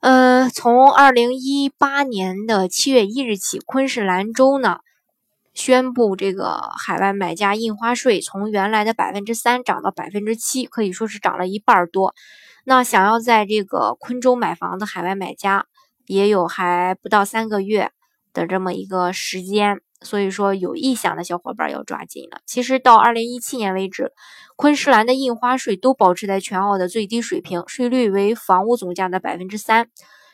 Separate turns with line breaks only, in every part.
呃，从二零一八年的七月一日起，昆士兰州呢宣布这个海外买家印花税从原来的百分之三涨到百分之七，可以说是涨了一半多。那想要在这个昆州买房的海外买家，也有还不到三个月的这么一个时间。所以说，有意向的小伙伴要抓紧了。其实到二零一七年为止，昆士兰的印花税都保持在全澳的最低水平，税率为房屋总价的百分之三。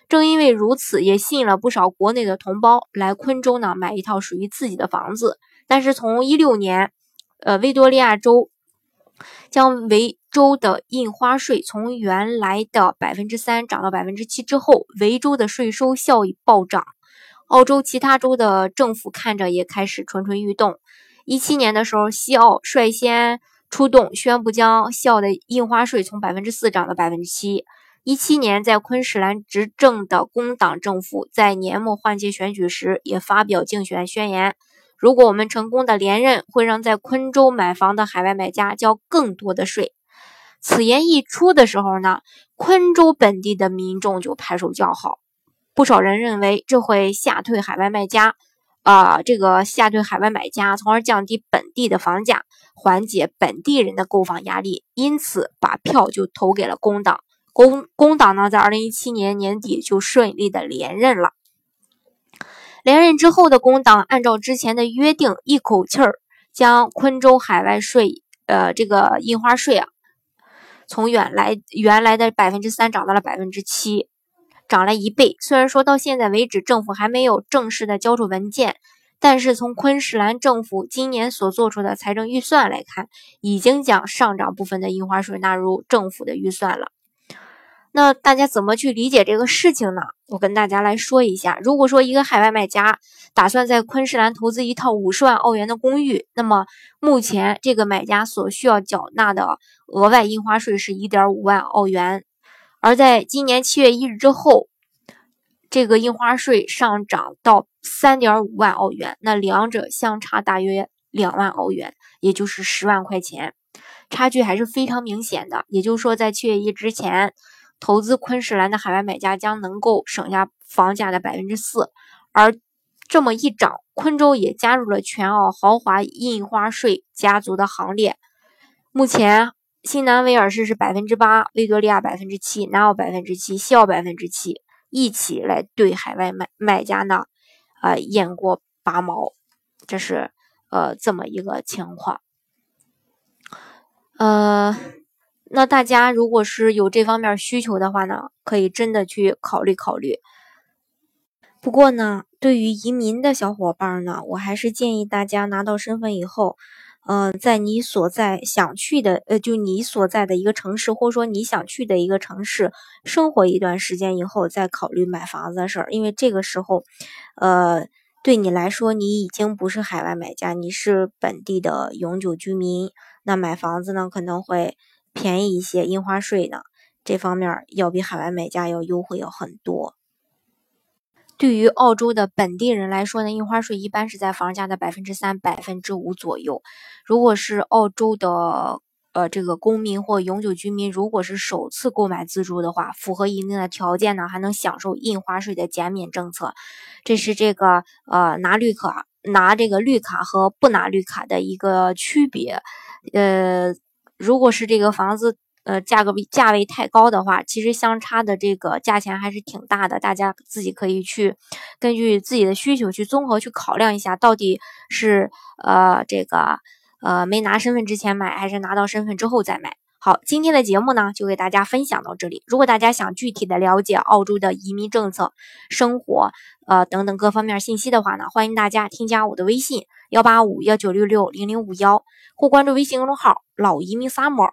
正因为如此，也吸引了不少国内的同胞来昆州呢买一套属于自己的房子。但是从一六年，呃，维多利亚州将维州的印花税从原来的百分之三涨到百分之七之后，维州的税收效益暴涨。澳洲其他州的政府看着也开始蠢蠢欲动。一七年的时候，西澳率先出动，宣布将西澳的印花税从百分之四涨到百分之七。一七年，在昆士兰执政的工党政府在年末换届选举时也发表竞选宣言：如果我们成功的连任，会让在昆州买房的海外买家交更多的税。此言一出的时候呢，昆州本地的民众就拍手叫好。不少人认为这会吓退海外卖家，啊，这个吓退海外买家，从而降低本地的房价，缓解本地人的购房压力，因此把票就投给了工党。工工党呢，在二零一七年年底就顺利的连任了。连任之后的工党，按照之前的约定，一口气儿将昆州海外税，呃，这个印花税啊，从原来原来的百分之三涨到了百分之七。涨了一倍。虽然说到现在为止，政府还没有正式的交出文件，但是从昆士兰政府今年所做出的财政预算来看，已经将上涨部分的印花税纳入政府的预算了。那大家怎么去理解这个事情呢？我跟大家来说一下。如果说一个海外买家打算在昆士兰投资一套五十万澳元的公寓，那么目前这个买家所需要缴纳的额外印花税是一点五万澳元。而在今年七月一日之后，这个印花税上涨到三点五万澳元，那两者相差大约两万澳元，也就是十万块钱，差距还是非常明显的。也就是说，在七月一之前，投资昆士兰的海外买家将能够省下房价的百分之四，而这么一涨，昆州也加入了全澳豪华印花税家族的行列。目前。新南威尔士是百分之八，维多利亚百分之七，南澳百分之七，西澳百分之七，一起来对海外买买家呢，呃，验过拔毛，这是呃这么一个情况。呃，那大家如果是有这方面需求的话呢，可以真的去考虑考虑。不过呢，对于移民的小伙伴呢，我还是建议大家拿到身份以后。嗯，在你所在想去的，呃，就你所在的一个城市，或者说你想去的一个城市生活一段时间以后，再考虑买房子的事儿。因为这个时候，呃，对你来说，你已经不是海外买家，你是本地的永久居民，那买房子呢可能会便宜一些，印花税呢这方面要比海外买家要优惠要很多。对于澳洲的本地人来说呢，印花税一般是在房价的百分之三、百分之五左右。如果是澳洲的呃这个公民或永久居民，如果是首次购买自住的话，符合一定的条件呢，还能享受印花税的减免政策。这是这个呃拿绿卡拿这个绿卡和不拿绿卡的一个区别。呃，如果是这个房子。呃，价格比价位太高的话，其实相差的这个价钱还是挺大的。大家自己可以去根据自己的需求去综合去考量一下，到底是呃这个呃没拿身份之前买，还是拿到身份之后再买。好，今天的节目呢就给大家分享到这里。如果大家想具体的了解澳洲的移民政策、生活呃等等各方面信息的话呢，欢迎大家添加我的微信幺八五幺九六六零零五幺，或关注微信公众号老移民 summer。